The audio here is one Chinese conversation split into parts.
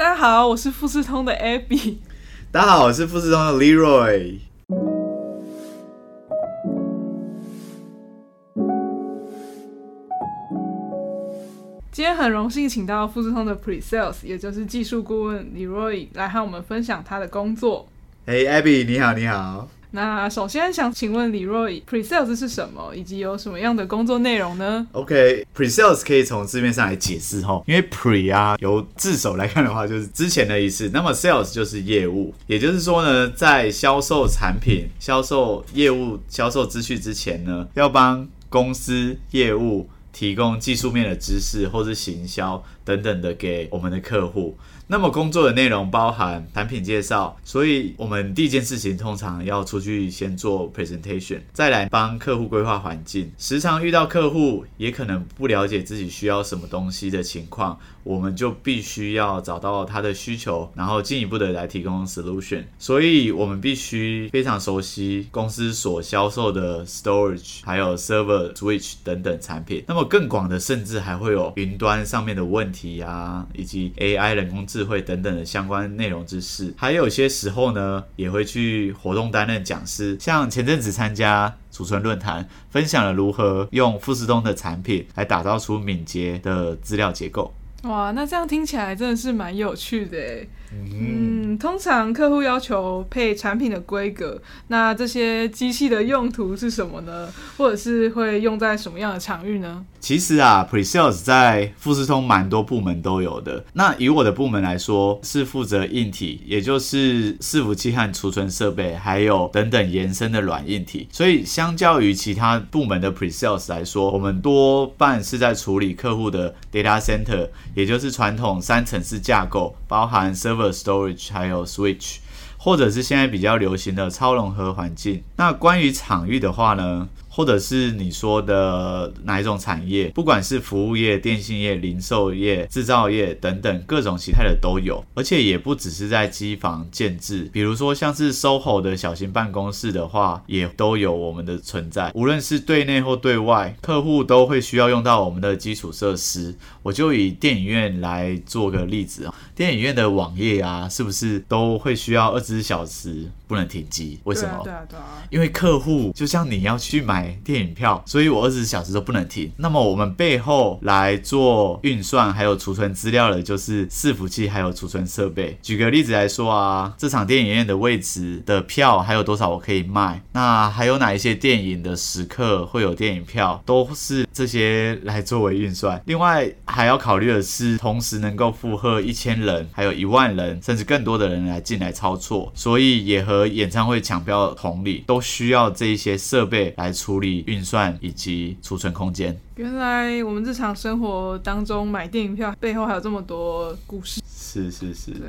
大家好，我是富士通的 Abby。大家好，我是富士通的 Leroy。今天很荣幸请到富士通的 Pre Sales，也就是技术顾问 Leroy 来和我们分享他的工作。嘿，Abby，你好，你好。那首先想请问李若 Pre-sales 是什么，以及有什么样的工作内容呢？OK，Pre-sales 可以从字面上来解释哈，因为 Pre 啊，由字首来看的话，就是之前的意思。那么 Sales 就是业务，也就是说呢，在销售产品、销售业务、销售资讯之前呢，要帮公司业务提供技术面的知识，或是行销等等的给我们的客户。那么工作的内容包含产品介绍，所以我们第一件事情通常要出去先做 presentation，再来帮客户规划环境。时常遇到客户也可能不了解自己需要什么东西的情况，我们就必须要找到他的需求，然后进一步的来提供 solution。所以我们必须非常熟悉公司所销售的 storage，还有 server switch 等等产品。那么更广的，甚至还会有云端上面的问题啊，以及 AI 人工智慧等等的相关内容知识，还有些时候呢，也会去活动担任讲师。像前阵子参加储存论坛，分享了如何用富士通的产品来打造出敏捷的资料结构。哇，那这样听起来真的是蛮有趣的嗯，通常客户要求配产品的规格，那这些机器的用途是什么呢？或者是会用在什么样的场域呢？其实啊，Pre-sales 在富士通蛮多部门都有的。那以我的部门来说，是负责硬体，也就是伺服器和储存设备，还有等等延伸的软硬体。所以相较于其他部门的 Pre-sales 来说，我们多半是在处理客户的 data center，也就是传统三层式架构，包含 server。Storage 还有 Switch，或者是现在比较流行的超融合环境。那关于场域的话呢？或者是你说的哪一种产业，不管是服务业、电信业、零售业、制造业等等各种形态的都有，而且也不只是在机房建制，比如说像是 SOHO 的小型办公室的话，也都有我们的存在。无论是对内或对外，客户都会需要用到我们的基础设施。我就以电影院来做个例子啊，电影院的网页啊，是不是都会需要二十四小时不能停机？为什么？对啊，对啊，因为客户就像你要去买。电影票，所以我二十四小时都不能停。那么我们背后来做运算还有储存资料的，就是伺服器还有储存设备。举个例子来说啊，这场电影院的位置的票还有多少我可以卖？那还有哪一些电影的时刻会有电影票？都是这些来作为运算。另外还要考虑的是，同时能够负荷一千人，还有一万人，甚至更多的人来进来操作。所以也和演唱会抢票同理，都需要这一些设备来处。处理运算以及储存空间。原来我们日常生活当中买电影票背后还有这么多故事。是是是。对。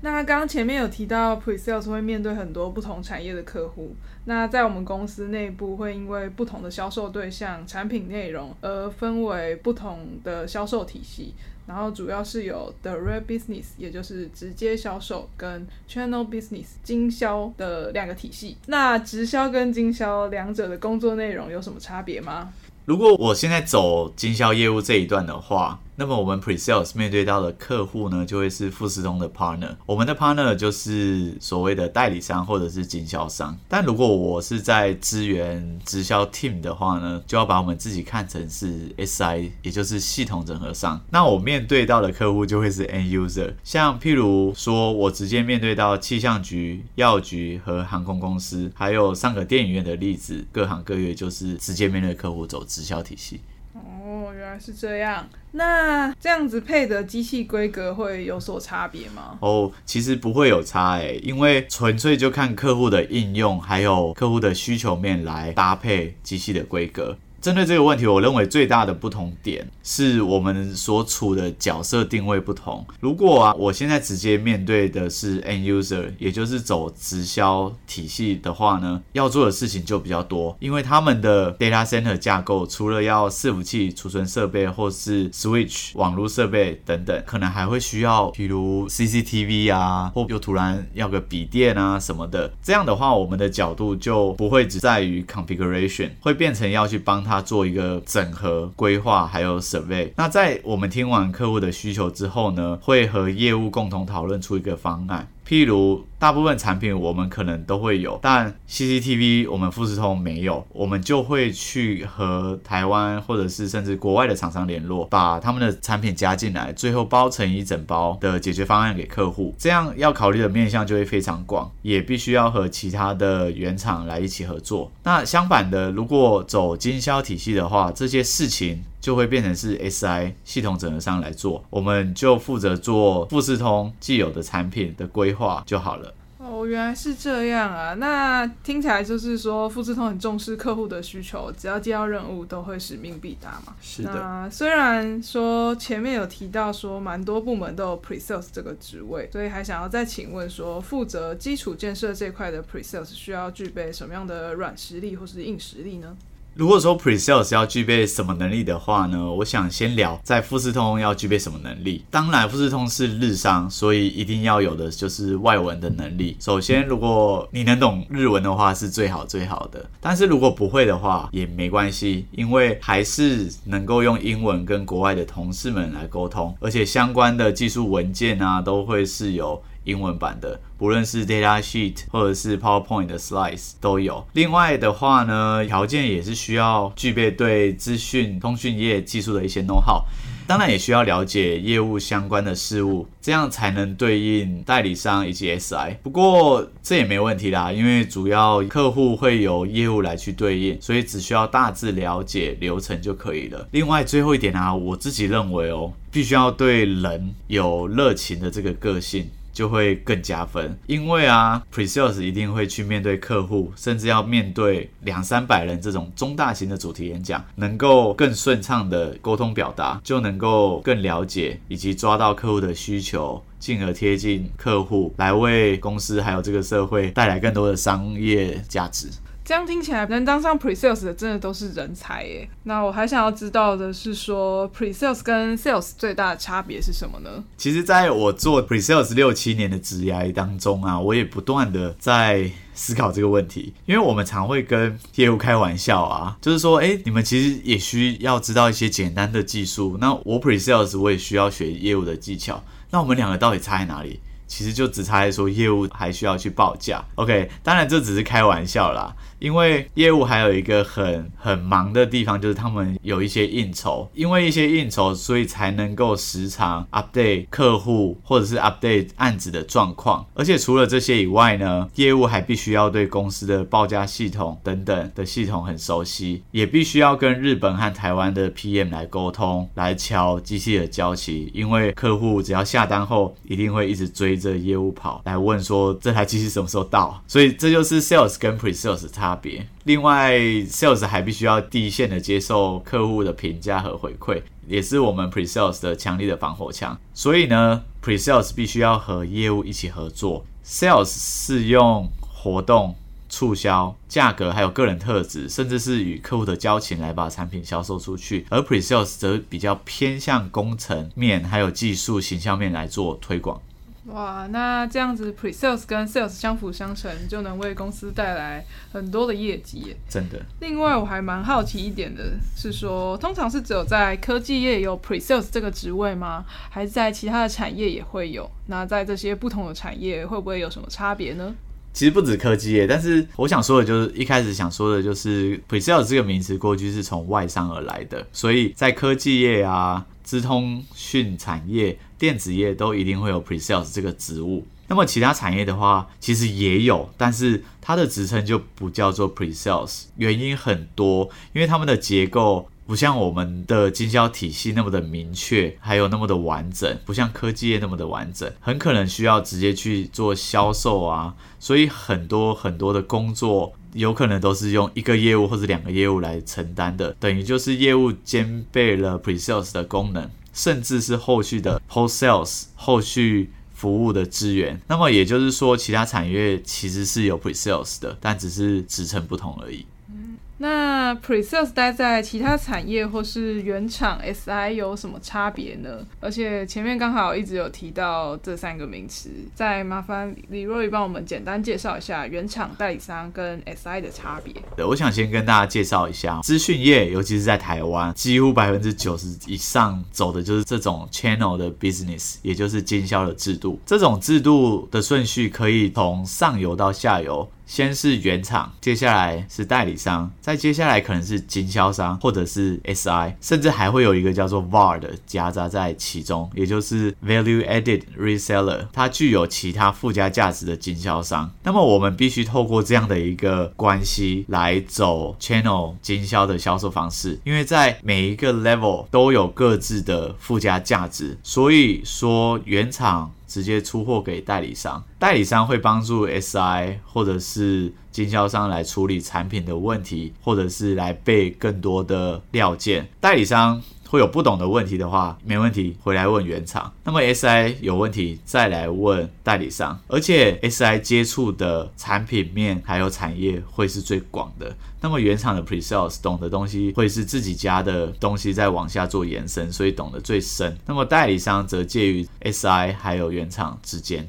那刚刚前面有提到，Pre-sales 会面对很多不同产业的客户。那在我们公司内部，会因为不同的销售对象、产品内容而分为不同的销售体系。然后主要是有 direct business，也就是直接销售，跟 channel business 经销的两个体系。那直销跟经销两者的工作内容有什么差别吗？如果我现在走经销业务这一段的话。那么我们 pre-sales 面对到的客户呢，就会是富士通的 partner。我们的 partner 就是所谓的代理商或者是经销商。但如果我是在支援直销 team 的话呢，就要把我们自己看成是 SI，也就是系统整合商。那我面对到的客户就会是 end user。像譬如说我直接面对到气象局、药局和航空公司，还有上个电影院的例子，各行各业就是直接面对客户走直销体系。哦，原来是这样。那这样子配的机器规格会有所差别吗？哦，其实不会有差诶，因为纯粹就看客户的应用，还有客户的需求面来搭配机器的规格。针对这个问题，我认为最大的不同点是我们所处的角色定位不同。如果啊，我现在直接面对的是 end user，也就是走直销体系的话呢，要做的事情就比较多，因为他们的 data center 架构除了要伺服器、储存设备或是 switch 网络设备等等，可能还会需要，比如 CCTV 啊，或又突然要个笔电啊什么的。这样的话，我们的角度就不会只在于 configuration，会变成要去帮他。他做一个整合规划，还有 survey。那在我们听完客户的需求之后呢，会和业务共同讨论出一个方案。譬如，大部分产品我们可能都会有，但 CCTV 我们富士通没有，我们就会去和台湾或者是甚至国外的厂商联络，把他们的产品加进来，最后包成一整包的解决方案给客户。这样要考虑的面向就会非常广，也必须要和其他的原厂来一起合作。那相反的，如果走经销体系的话，这些事情。就会变成是 SI 系统整合商来做，我们就负责做富士通既有的产品的规划就好了。哦，原来是这样啊！那听起来就是说富士通很重视客户的需求，只要接到任务都会使命必达嘛。是的。那虽然说前面有提到说蛮多部门都有 Pre Sales 这个职位，所以还想要再请问说，负责基础建设这块的 Pre Sales 需要具备什么样的软实力或是硬实力呢？如果说 pre-sales 要具备什么能力的话呢？我想先聊在富士通要具备什么能力。当然，富士通是日商，所以一定要有的就是外文的能力。首先，如果你能懂日文的话，是最好最好的。但是如果不会的话，也没关系，因为还是能够用英文跟国外的同事们来沟通，而且相关的技术文件啊，都会是有。英文版的，不论是 data sheet 或者是 PowerPoint 的 slides 都有。另外的话呢，条件也是需要具备对资讯通讯业技术的一些 know how，当然也需要了解业务相关的事物，这样才能对应代理商以及 SI。不过这也没问题啦，因为主要客户会有业务来去对应，所以只需要大致了解流程就可以了。另外最后一点啊，我自己认为哦，必须要对人有热情的这个个性。就会更加分，因为啊，pre-sales 一定会去面对客户，甚至要面对两三百人这种中大型的主题演讲，能够更顺畅的沟通表达，就能够更了解以及抓到客户的需求，进而贴近客户，来为公司还有这个社会带来更多的商业价值。这样听起来，能当上 pre sales 的真的都是人才耶。那我还想要知道的是，说 pre sales 跟 sales 最大的差别是什么呢？其实，在我做 pre sales 六七年的职涯当中啊，我也不断的在思考这个问题。因为我们常会跟业务开玩笑啊，就是说，哎，你们其实也需要知道一些简单的技术。那我 pre sales 我也需要学业务的技巧。那我们两个到底差在哪里？其实就只差在说业务还需要去报价。OK，当然这只是开玩笑啦。因为业务还有一个很很忙的地方，就是他们有一些应酬，因为一些应酬，所以才能够时常 update 客户或者是 update 案子的状况。而且除了这些以外呢，业务还必须要对公司的报价系统等等的系统很熟悉，也必须要跟日本和台湾的 PM 来沟通，来敲机器的交期。因为客户只要下单后，一定会一直追着业务跑来问说这台机器什么时候到。所以这就是 sales 跟 pre sales 差。差别。另外，sales 还必须要第一线的接受客户的评价和回馈，也是我们 pre sales 的强力的防火墙。所以呢，pre sales 必须要和业务一起合作。sales 是用活动、促销、价格，还有个人特质，甚至是与客户的交情来把产品销售出去。而 pre sales 则比较偏向工程面，还有技术、形象面来做推广。哇，那这样子 pre sales 跟 sales 相辅相成，就能为公司带来很多的业绩。真的。另外，我还蛮好奇一点的是说，通常是只有在科技业有 pre sales 这个职位吗？还是在其他的产业也会有？那在这些不同的产业，会不会有什么差别呢？其实不止科技业，但是我想说的就是一开始想说的就是 pre sales 这个名词过去是从外商而来的，所以在科技业啊。资通讯产业、电子业都一定会有 pre-sales 这个职务。那么其他产业的话，其实也有，但是它的职称就不叫做 pre-sales。原因很多，因为他们的结构不像我们的经销体系那么的明确，还有那么的完整，不像科技业那么的完整，很可能需要直接去做销售啊。所以很多很多的工作。有可能都是用一个业务或者两个业务来承担的，等于就是业务兼备了 pre-sales 的功能，甚至是后续的 post-sales 后续服务的资源。那么也就是说，其他产业其实是有 pre-sales 的，但只是职称不同而已。那 Pre-sales 待在其他产业或是原厂 SI 有什么差别呢？而且前面刚好一直有提到这三个名词，再麻烦李若雨帮我们简单介绍一下原厂代理商跟 SI 的差别。对，我想先跟大家介绍一下资讯业，尤其是在台湾，几乎百分之九十以上走的就是这种 channel 的 business，也就是经销的制度。这种制度的顺序可以从上游到下游。先是原厂，接下来是代理商，再接下来可能是经销商或者是 SI，甚至还会有一个叫做 VAR 的夹杂在其中，也就是 Value Added Reseller，它具有其他附加价值的经销商。那么我们必须透过这样的一个关系来走 Channel 经销的销售方式，因为在每一个 level 都有各自的附加价值，所以说原厂。直接出货给代理商，代理商会帮助 SI 或者是经销商来处理产品的问题，或者是来备更多的料件。代理商。会有不懂的问题的话，没问题，回来问原厂。那么 SI 有问题再来问代理商，而且 SI 接触的产品面还有产业会是最广的。那么原厂的 Pre-sales 懂的东西会是自己家的东西再往下做延伸，所以懂得最深。那么代理商则介于 SI 还有原厂之间。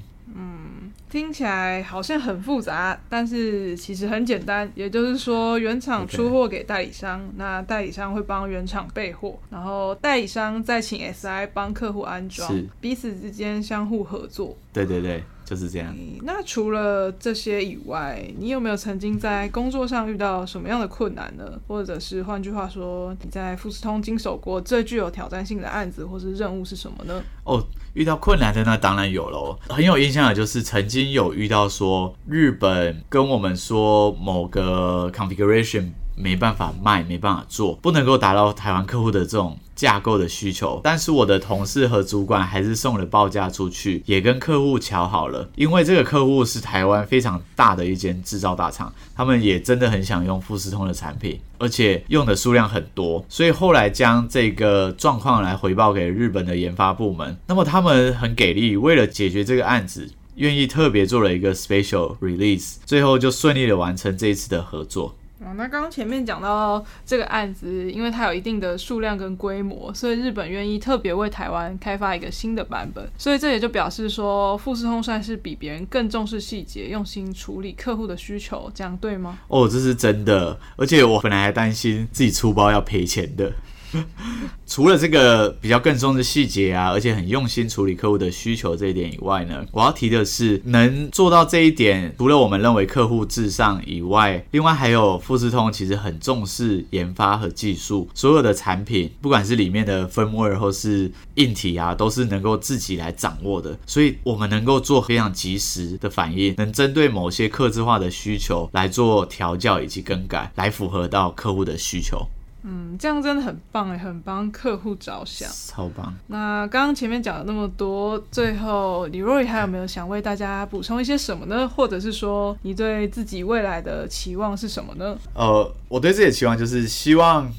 听起来好像很复杂，但是其实很简单。也就是说，原厂出货给代理商，那代理商会帮原厂备货，然后代理商再请 SI 帮客户安装，彼此之间相互合作。对对对。就是这样。那除了这些以外，你有没有曾经在工作上遇到什么样的困难呢？或者是换句话说，你在富士通经手过最具有挑战性的案子或是任务是什么呢？哦，遇到困难的那当然有喽。很有印象的就是曾经有遇到说，日本跟我们说某个 configuration。没办法卖，没办法做，不能够达到台湾客户的这种架构的需求。但是我的同事和主管还是送了报价出去，也跟客户瞧好了。因为这个客户是台湾非常大的一间制造大厂，他们也真的很想用富士通的产品，而且用的数量很多。所以后来将这个状况来回报给日本的研发部门，那么他们很给力，为了解决这个案子，愿意特别做了一个 special release，最后就顺利的完成这一次的合作。哦那刚刚前面讲到这个案子，因为它有一定的数量跟规模，所以日本愿意特别为台湾开发一个新的版本。所以这也就表示说，富士通算是比别人更重视细节，用心处理客户的需求，这样对吗？哦，这是真的。而且我本来还担心自己出包要赔钱的。除了这个比较更重的细节啊，而且很用心处理客户的需求这一点以外呢，我要提的是能做到这一点，除了我们认为客户至上以外，另外还有富士通其实很重视研发和技术，所有的产品不管是里面的 firmware 或是硬体啊，都是能够自己来掌握的，所以我们能够做非常及时的反应，能针对某些客制化的需求来做调教以及更改，来符合到客户的需求。嗯，这样真的很棒哎，很帮客户着想，超棒。那刚刚前面讲了那么多，最后李若雨还有没有想为大家补充一些什么呢？或者是说你对自己未来的期望是什么呢？呃，我对自己的期望就是希望。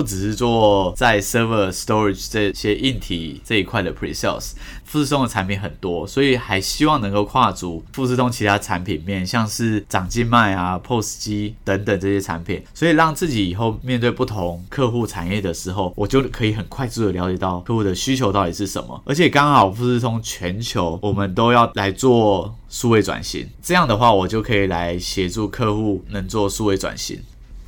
不只是做在 server storage 这些硬体这一块的 pre sales，富士通的产品很多，所以还希望能够跨足富士通其他产品面，像是掌静脉啊、POS 机等等这些产品，所以让自己以后面对不同客户产业的时候，我就可以很快速的了解到客户的需求到底是什么。而且刚好富士通全球我们都要来做数位转型，这样的话我就可以来协助客户能做数位转型。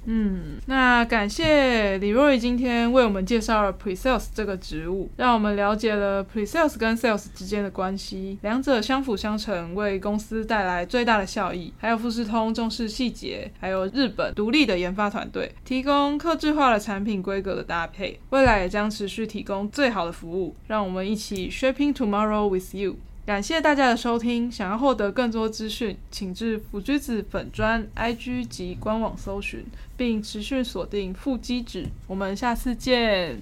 嗯，那感谢李若雨今天为我们介绍了 pre-sales 这个职务，让我们了解了 pre-sales 跟 sales 之间的关系，两者相辅相成，为公司带来最大的效益。还有富士通重视细节，还有日本独立的研发团队，提供客制化的产品规格的搭配，未来也将持续提供最好的服务。让我们一起 shaping tomorrow with you。感谢大家的收听，想要获得更多资讯，请至腐居子粉砖 IG 及官网搜寻，并持续锁定腹肌指。我们下次见。